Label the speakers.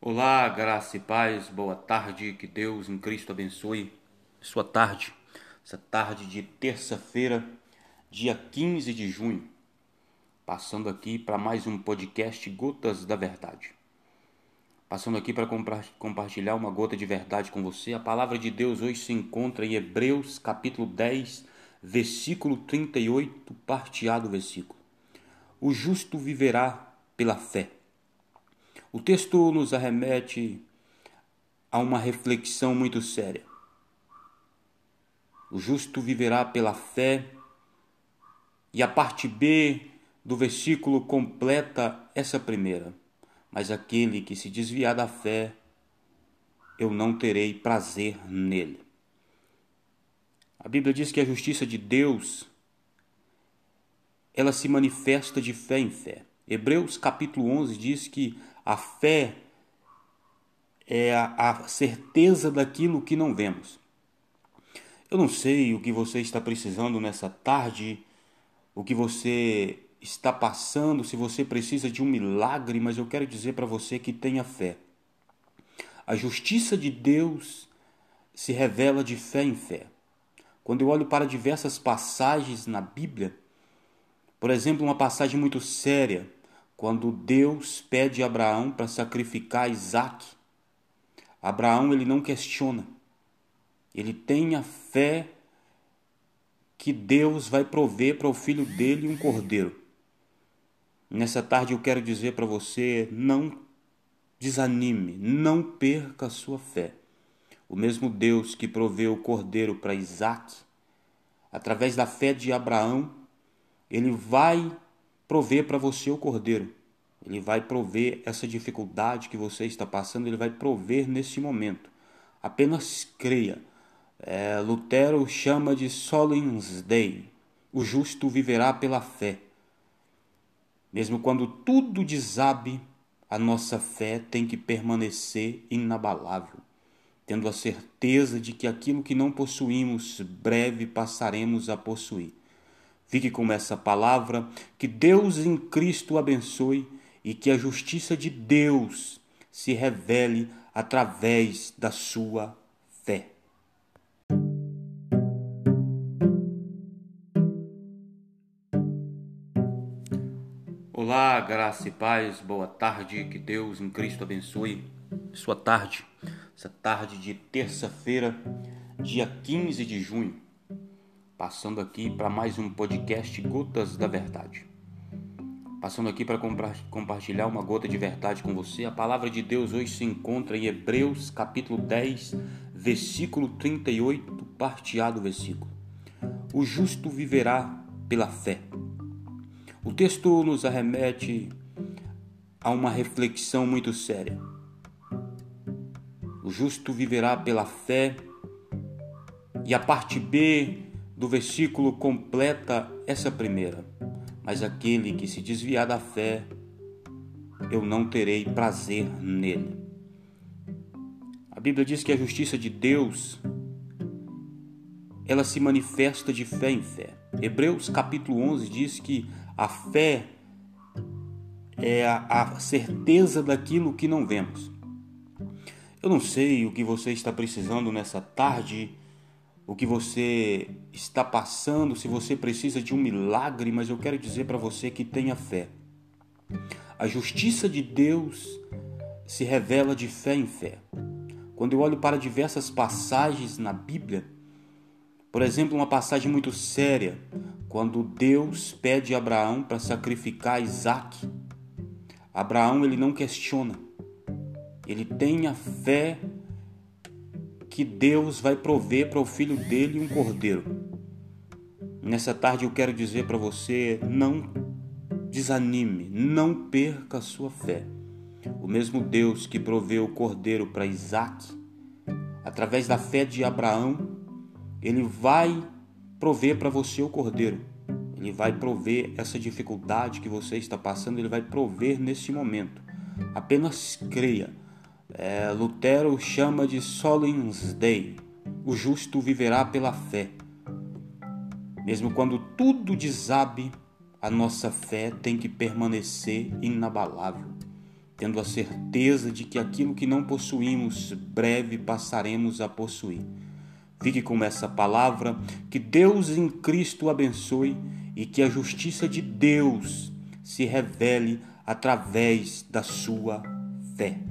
Speaker 1: Olá, graça e paz, boa tarde, que Deus em Cristo abençoe sua tarde, essa tarde de terça-feira, dia 15 de junho, passando aqui para mais um podcast Gotas da Verdade. Passando aqui para compartilhar uma gota de verdade com você, a palavra de Deus hoje se encontra em Hebreus capítulo 10, versículo 38, parte A do versículo. O justo viverá pela fé. O texto nos arremete a uma reflexão muito séria. O justo viverá pela fé, e a parte B do versículo completa essa primeira. Mas aquele que se desviar da fé, eu não terei prazer nele. A Bíblia diz que a justiça de Deus ela se manifesta de fé em fé. Hebreus capítulo 11 diz que a fé é a, certeza daquilo que não vemos. Eu não sei o que você está precisando nessa tarde, o que você está passando, se você precisa de um milagre, mas eu quero dizer para você que tenha fé. A justiça de Deus se revela de fé em fé. Quando eu olho para diversas passagens na Bíblia, por exemplo, uma passagem muito séria, quando Deus pede a Abraão para sacrificar Isaac, Abraão ele não questiona. Ele tem a fé que Deus vai prover para o filho dele um cordeiro. Nessa tarde eu quero dizer para você: não desanime, não perca a sua fé. O mesmo Deus que proveu o cordeiro para Isaac, através da fé de Abraão, ele vai prover para você o cordeiro. Ele vai prover essa dificuldade que você está passando, ele vai prover nesse momento. Apenas creia. É, Lutero chama de Solens Dei. O justo viverá pela fé. Mesmo quando tudo desabe, a nossa fé tem que permanecer inabalável, tendo a certeza de que aquilo que não possuímos, breve passaremos a possuir. Fique com essa palavra, que Deus em Cristo abençoe e que a justiça de Deus se revele através da sua fé. Olá, graça e paz, boa tarde, que Deus em Cristo abençoe sua tarde, essa tarde de terça-feira, dia 15 de junho passando aqui para mais um podcast Gotas da Verdade. Passando aqui para compartilhar uma gota de verdade com você. A palavra de Deus hoje se encontra em Hebreus capítulo 10, versículo 38, parte A do versículo. O justo viverá pela fé. O texto nos arremete a uma reflexão muito séria. O justo viverá pela fé. E a parte B do versículo completa essa primeira. Mas aquele que se desviar da fé, eu não terei prazer nele. A Bíblia diz que a justiça de Deus ela se manifesta de fé em fé. Hebreus capítulo 11 diz que a fé é a, certeza daquilo que não vemos. Eu não sei o que você está precisando nessa tarde o que você está passando, se você precisa de um milagre, mas eu quero dizer para você que tenha fé. A justiça de Deus se revela de fé em fé. Quando eu olho para diversas passagens na Bíblia, por exemplo, uma passagem muito séria, quando Deus pede a Abraão para sacrificar Isaac, Abraão ele não questiona, ele tem a fé que Deus vai prover para o filho dele um cordeiro. Nessa tarde eu quero dizer para você: não desanime, não perca a sua fé. O mesmo Deus que proveu o cordeiro para Isaac, através da fé de Abraão, ele vai prover para você o cordeiro. Ele vai prover essa dificuldade que você está passando, ele vai prover nesse momento. Apenas creia é, Lutero chama de Solens Dei. O justo viverá pela fé. Mesmo quando tudo desabe, a nossa fé tem que permanecer inabalável, tendo a certeza de que aquilo que não possuímos, breve passaremos a possuir. Fique com essa palavra, que Deus em Cristo abençoe e que a justiça de Deus se revele através da sua fé.